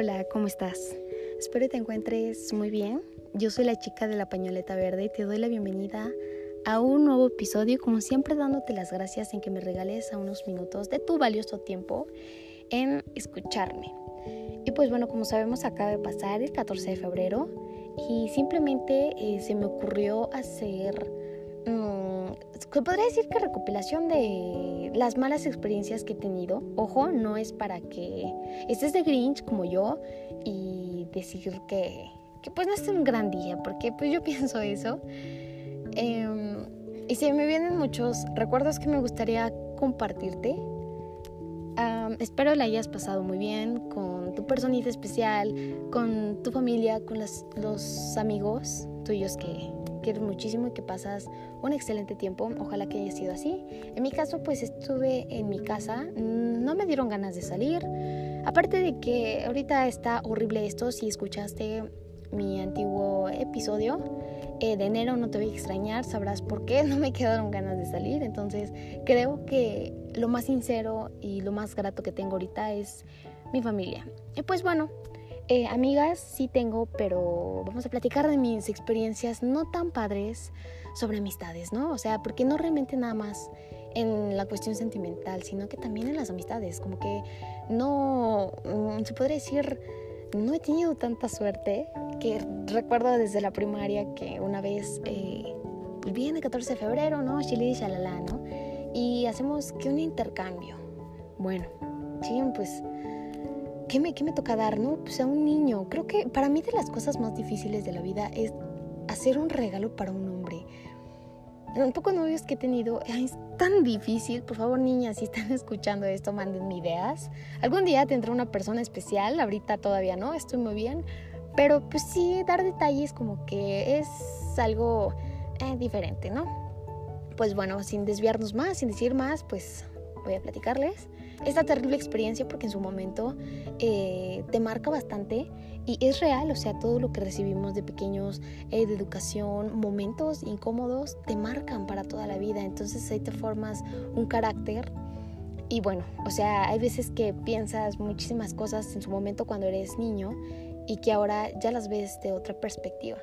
Hola, ¿cómo estás? Espero te encuentres muy bien. Yo soy la chica de la pañoleta verde y te doy la bienvenida a un nuevo episodio, como siempre dándote las gracias en que me regales a unos minutos de tu valioso tiempo en escucharme. Y pues bueno, como sabemos acaba de pasar el 14 de febrero y simplemente eh, se me ocurrió hacer se podría decir que recopilación de las malas experiencias que he tenido. Ojo, no es para que estés de Grinch como yo y decir que, que pues no es un gran día, porque pues yo pienso eso. Em, y se me vienen muchos recuerdos que me gustaría compartirte. espero la hayas pasado muy bien con tu personita especial, con tu familia, con los amigos tuyos que, quiero muchísimo y que pasas un excelente tiempo. Ojalá que haya sido así. En mi caso, pues estuve en mi casa, mm, no me dieron ganas de salir. Aparte de que ahorita está horrible esto, si escuchaste mi antiguo episodio eh, de enero no te voy a extrañar, sabrás por qué no me quedaron ganas de salir. Entonces creo que lo más sincero y lo más grato que tengo ahorita es mi familia. Y pues bueno, eh, amigas sí tengo, pero vamos a platicar de mis experiencias no tan padres sobre amistades, ¿no? O sea, porque no realmente nada más en la cuestión sentimental, sino que también en las amistades, como que no, mm, se podría decir, no he tenido tanta suerte, que recuerdo desde la primaria que una vez, eh, pues viene el 14 de febrero, ¿no? Chile y shalala, ¿no? Y hacemos que un intercambio. Bueno, sí, pues ¿qué me, me toca dar? No, pues a un niño. Creo que para mí de las cosas más difíciles de la vida es hacer un regalo para un hombre. Un poco novios que he tenido, es tan difícil. Por favor, niñas, si están escuchando esto, manden ideas. Algún día tendré una persona especial, ahorita todavía no, estoy muy bien. Pero pues sí, dar detalles como que es algo eh, diferente, ¿no? Pues bueno, sin desviarnos más, sin decir más, pues voy a platicarles esta terrible experiencia porque en su momento eh, te marca bastante y es real, o sea, todo lo que recibimos de pequeños, eh, de educación, momentos incómodos, te marcan para toda la vida, entonces ahí te formas un carácter. Y bueno, o sea, hay veces que piensas muchísimas cosas en su momento cuando eres niño y que ahora ya las ves de otra perspectiva.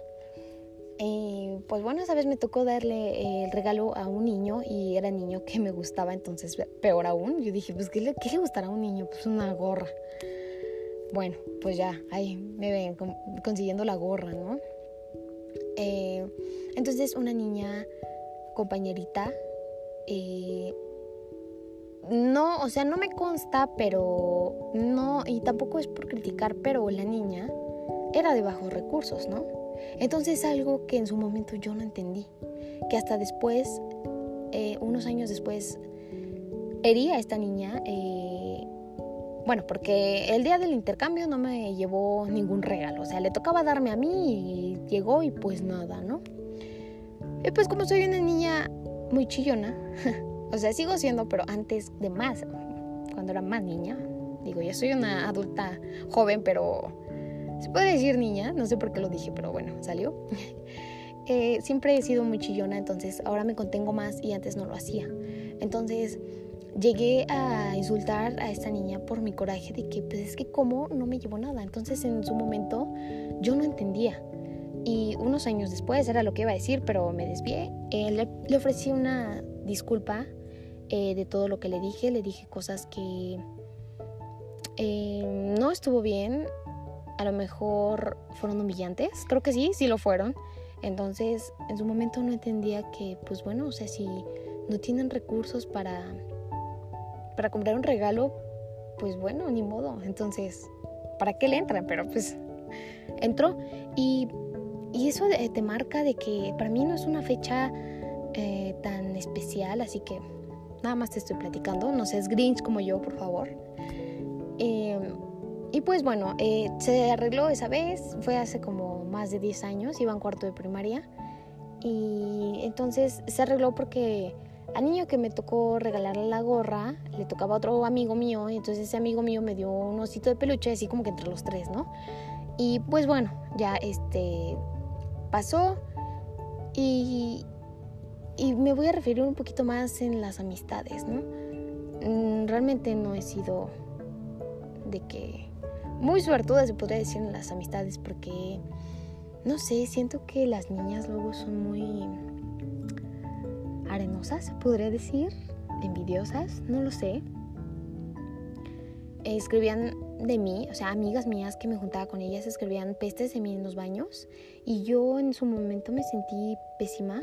Eh, pues bueno, esa vez me tocó darle el regalo a un niño y era niño que me gustaba, entonces peor aún. Yo dije, pues, ¿qué le, gustará a un niño? Pues una gorra. Bueno, pues ya, ahí me ven consiguiendo la gorra, ¿no? Eh, entonces una niña compañerita, eh, no, o sea, no me consta, pero no, y tampoco es por criticar, pero la niña era de bajos recursos, ¿no? Entonces algo que en su momento yo no entendí, que hasta después, eh, unos años después, hería a esta niña, eh, bueno, porque el día del intercambio no me llevó ningún regalo, o sea, le tocaba darme a mí y llegó y pues nada, ¿no? Y pues como soy una niña muy chillona, o sea, sigo siendo, pero antes de más, cuando era más niña, digo, ya soy una adulta joven, pero se puede decir niña, no sé por qué lo dije, pero bueno, salió. Eh, siempre he sido muy chillona, entonces ahora me contengo más y antes no lo hacía. Entonces llegué a insultar a esta niña por mi coraje de que, pues es que como no me llevó nada. Entonces en su momento yo no entendía. Y unos años después era lo que iba a decir, pero me desvié. Eh, le, ofrecí una disculpa eh, de todo lo que le dije. Le dije cosas que no estuvo bien a lo mejor fueron humillantes. Creo que sí, sí lo fueron. Entonces, en su momento no entendía que, pues bueno, o sea, si no tienen recursos para, para comprar un regalo, pues bueno, ni modo. Entonces, ¿para qué le entran? Pero pues entró. Y, y eso te marca de que para mí no es una fecha eh, tan especial, así que nada más te estoy platicando. No seas Grinch como yo, por favor. Eh, y pues bueno, eh, se arregló esa vez, fue hace como más de 10 años, iba en cuarto de primaria. Y entonces se arregló porque al niño que me tocó regalarle la gorra, le tocaba a otro amigo mío, y entonces ese amigo mío me dio un osito de peluche, así como que entre los tres, ¿no? Y pues bueno, ya este pasó y, y me voy a referir un poquito más en las amistades, ¿no? Mm, realmente no he sido de que muy suertuda, se podría decir, en las amistades, porque, no sé, siento que las niñas luego son muy arenosas, se podría decir, envidiosas, no lo sé. Escribían de mí, o sea, amigas mías que me juntaba con ellas escribían pestes de mí en los baños y yo en su momento me sentí pésima,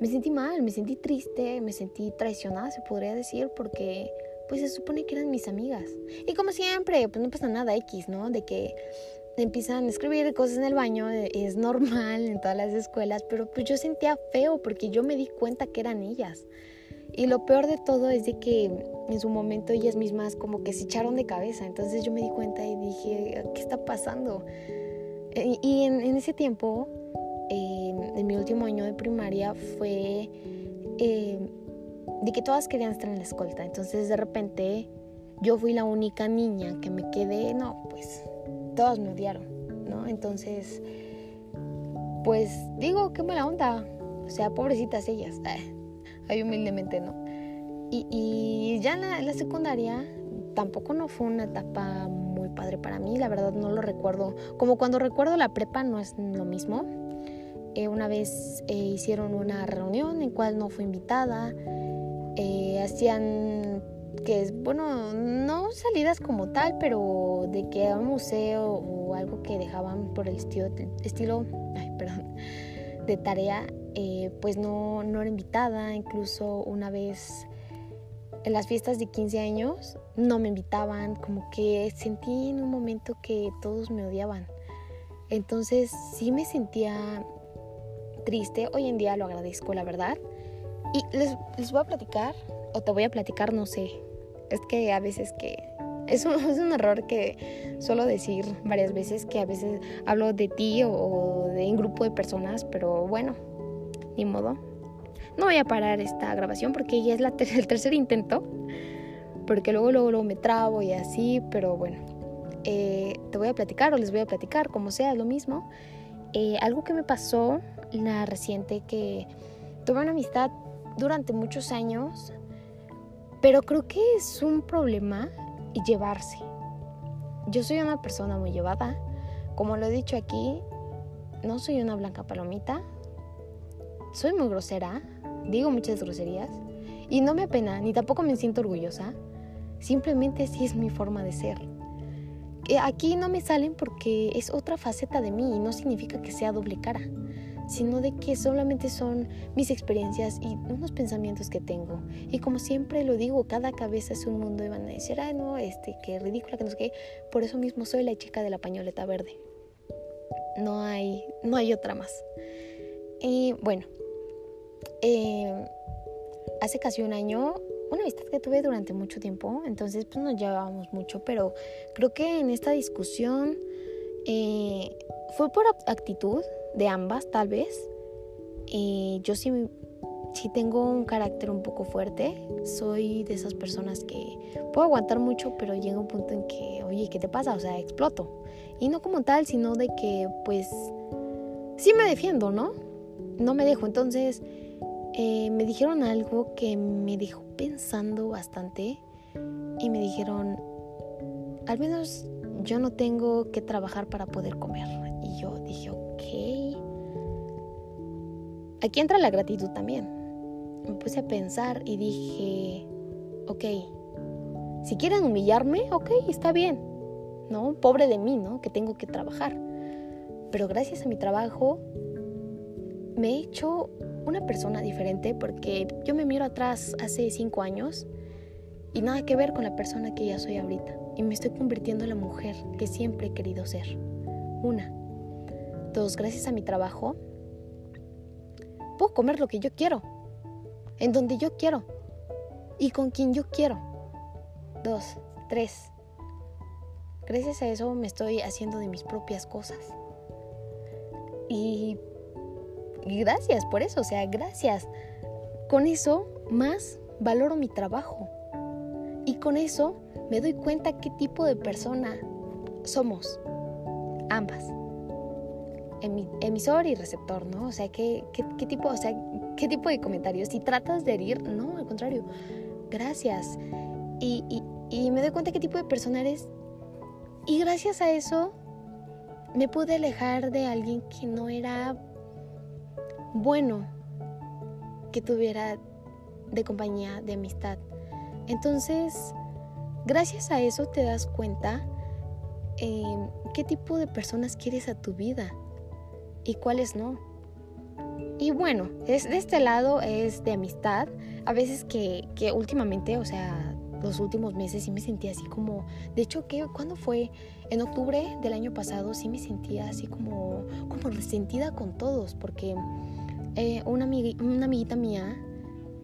me sentí mal, me sentí triste, me sentí traicionada, se podría decir, porque pues se supone que eran mis amigas. Y como siempre, pues no pasa nada X, ¿no? De que empiezan a escribir cosas en el baño, eh, es normal en todas las escuelas, pero pues yo sentía feo porque yo me di cuenta que eran ellas. Y lo peor de todo es de que en su momento ellas mismas como que se echaron de cabeza, entonces yo me di cuenta y dije, ¿qué está pasando? Eh, y en, ese tiempo, en mi último año de primaria, fue eh, de que todas querían estar en la escolta, entonces de repente yo fui la única niña que me quedé, no, pues todos me odiaron, ¿no? Entonces, pues digo, qué mala onda. O sea, pobrecitas ellas. Ahí humildemente no. Y, ya en la, la, secundaria tampoco no fue una etapa muy padre para mí. La verdad no lo recuerdo. Como cuando recuerdo la prepa no es lo mismo. Eh, una vez eh, hicieron una reunión en cual no fui invitada. Eh, hacían que es, bueno, no salidas como tal, pero de que a un museo o algo que dejaban por el estilo, estilo perdón, de tarea, eh, pues no, no era invitada. Incluso una vez en las fiestas de 15 años no me invitaban, como que sentí en un momento que todos me odiaban. Entonces sí me sentía triste, hoy en día lo agradezco, la verdad. Y les, les voy a platicar, o te voy a platicar, no sé, es que a veces que es un, es un, error que suelo decir varias veces, que a veces hablo de ti o, de un grupo de personas, pero bueno, ni modo. No voy a parar esta grabación porque ya es la el tercer intento, porque luego, luego, me trabo y así, pero bueno, eh, te voy a platicar o les voy a platicar, como sea, lo mismo. Eh, algo que me pasó, la reciente, que tuve una amistad durante muchos años pero creo que es un problema llevarse. Yo soy una persona muy llevada. Como lo he dicho aquí, no soy una blanca palomita. Soy muy grosera. Digo muchas groserías. Y no me apena, ni tampoco me siento orgullosa. Simplemente así es mi forma de ser. Eh, aquí no me salen porque es otra faceta de mí y no significa que sea doble cara sino de que solamente son mis experiencias y unos pensamientos que tengo. Y como siempre lo digo, cada cabeza es un mundo y van a decir, ay no, este, qué ridícula, que no sé. Por eso mismo soy la chica de la pañoleta verde. No hay, no hay otra más. Y bueno, eh, hace casi un año, una amistad que tuve durante mucho tiempo, entonces pues nos llevábamos mucho, pero creo que en esta discusión eh, fue por actitud, de ambas tal vez. y yo sí, sí tengo un carácter un poco fuerte, soy de esas personas que puedo aguantar mucho, pero llega un punto en que, oye, ¿qué te pasa? O sea, exploto. Y no como tal, sino de que pues sí me defiendo, ¿no? No me dejo. Entonces eh, me dijeron algo que me dejó pensando bastante y me dijeron, al menos yo no tengo que trabajar para poder comer. Y yo dije, Aquí entra la gratitud también. Me puse a pensar y dije, ok, si quieren humillarme, ok, está bien, ¿no? Pobre de mí, ¿no? Que tengo que trabajar. Pero gracias a mi trabajo me he hecho una persona diferente porque yo me miro atrás hace cinco años y nada que ver con la persona que ya soy ahorita. Y me estoy convirtiendo en la mujer que siempre he querido ser. Una. Dos, gracias a mi trabajo puedo comer lo que yo quiero, en donde yo quiero y con quien yo quiero. Dos, tres. Gracias a eso me estoy haciendo de mis propias cosas. Y, gracias por eso, o sea, gracias. Con eso más valoro mi trabajo. Y con eso me doy cuenta qué tipo de persona somos. Ambas emisor y receptor, ¿no? O sea, ¿qué, qué, tipo, o sea, ¿qué tipo de comentarios? Si tratas de herir, no, al contrario, gracias. Y, y, me doy cuenta qué tipo de persona eres Y gracias a eso me pude alejar de alguien que no era bueno que tuviera de compañía, de amistad. Entonces, gracias a eso te das cuenta eh, qué tipo de personas quieres a tu vida y cuáles no. Y bueno, es, de este lado es de amistad. A veces que, que últimamente, o sea, los últimos meses sí me sentía así como, de hecho, ¿qué, ¿cuándo fue? En octubre del año pasado sí me sentía así como, como resentida con todos, porque eh, una, una amiguita mía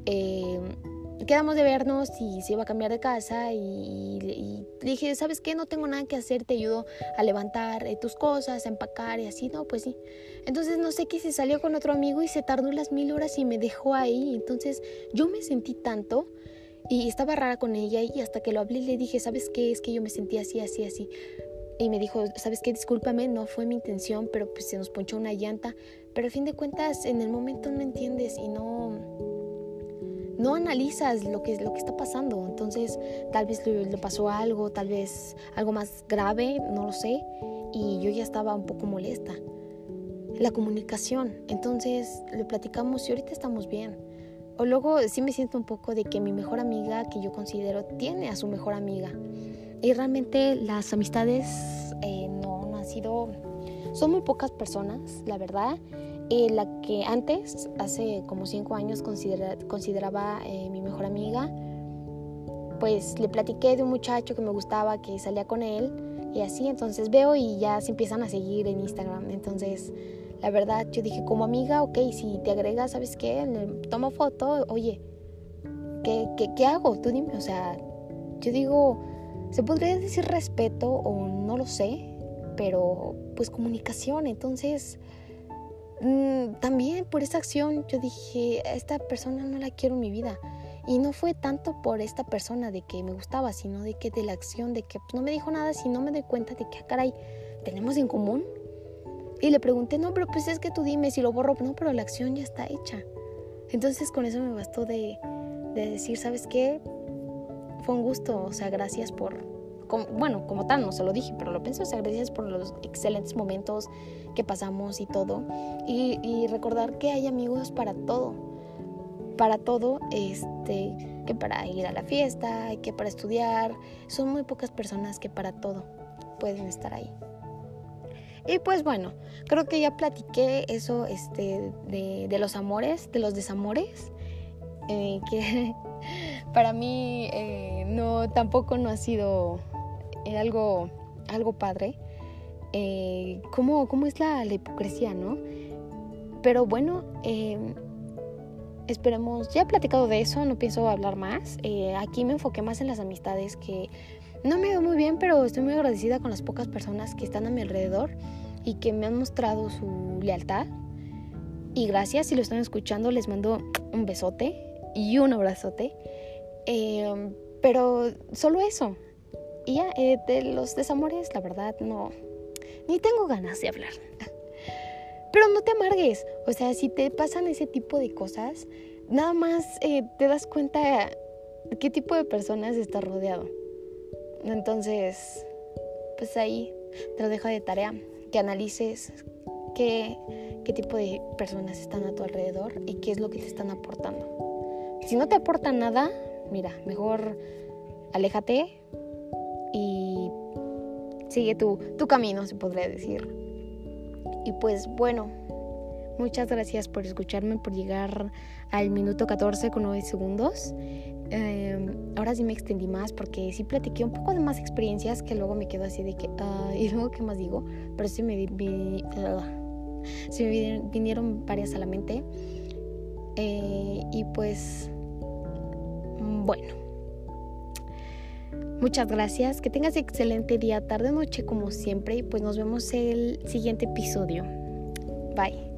eh, quedamos de vernos y se iba a cambiar de casa y, dije, ¿sabes qué? No tengo nada que hacer, te ayudo a levantar eh, tus cosas, a empacar y así, no, pues sí. Entonces no sé qué se salió con otro amigo y se tardó las mil horas y me dejó ahí. Entonces yo me sentí tanto y estaba rara con ella y hasta que lo hablé le dije, ¿sabes qué? Es que yo me sentí así, así, así. Y me dijo, ¿sabes qué? Discúlpame, no fue mi intención, pero pues se nos ponchó una llanta. Pero a fin de cuentas, en el momento no entiendes y no no analizas lo que, lo que está pasando. Entonces, tal vez le, pasó algo, tal vez algo más grave, no lo sé. Y yo ya estaba un poco molesta. La comunicación. Entonces, le platicamos y ahorita estamos bien. O luego sí me siento un poco de que mi mejor amiga, que yo considero, tiene a su mejor amiga. Y realmente las amistades eh, no, no han sido... Son muy pocas personas, la verdad. Eh, la que antes, hace como cinco años, consideraba eh, mi mejor amiga, pues le platiqué de un muchacho que me gustaba, que salía con él y así, entonces veo y ya se empiezan a seguir en Instagram. Entonces, la verdad, yo dije, como amiga, ok, si te agregas, ¿sabes qué? Tomo foto, oye, ¿qué, qué, qué hago? Tú dime, o sea, yo digo, se podría decir respeto o no lo sé, pero pues comunicación, entonces también por esa acción yo dije, esta persona no la quiero en mi vida. Y no fue tanto por esta persona de que me gustaba, sino de que de la acción, de que pues, no me dijo nada, si no me doy cuenta de que, ah, caray, tenemos en común. Y le pregunté, no, pero pues es que tú dime si lo borro. No, pero la acción ya está hecha. Entonces con eso me bastó de decir, ¿sabes qué? Fue un gusto, o sea, gracias por, bueno, como tal, no se lo dije, pero lo pensé, o gracias por los excelentes momentos que pasamos y todo. Y, recordar que hay amigos para todo, para todo, este, que para ir a la fiesta, que para estudiar, son muy pocas personas que para todo pueden estar ahí. Y pues bueno, creo que ya platiqué eso este, de, los amores, de los desamores, eh, que para mí eh, no, tampoco no ha sido eh, algo, algo padre. Eh, ¿cómo, es la, hipocresía, no? Pero bueno, eh, esperemos, ya he platicado de eso, no pienso hablar más. aquí me enfoqué más en las amistades que no me veo muy bien, pero estoy muy agradecida con las pocas personas que están a mi alrededor y que me han mostrado su lealtad. Y gracias, si lo están escuchando, les mando un besote y un abrazote. pero solo eso, y ya, eh, de los desamores, la verdad, no, ni tengo ganas de hablar. Pero no te amargues, o sea, si te pasan ese tipo de cosas, nada más eh, te das cuenta qué tipo de personas estás rodeado. Entonces, pues ahí te lo dejo de tarea, que analices qué, qué tipo de personas están a tu alrededor y qué es lo que te están aportando. Si no te aportan nada, mira, mejor aléjate, sigue tu, tu camino, se podría decir. Y pues bueno, muchas gracias por escucharme, por llegar al minuto 14 con 9 segundos. Em, ahora sí me extendí más porque sí platiqué un poco de más experiencias que luego me quedo así de que, ¿y luego qué más digo? Pero sí me, vinieron varias a la mente. Eh, y pues, bueno. Muchas gracias, que tengas excelente día, tarde, noche como siempre y pues nos vemos el siguiente episodio. Bye.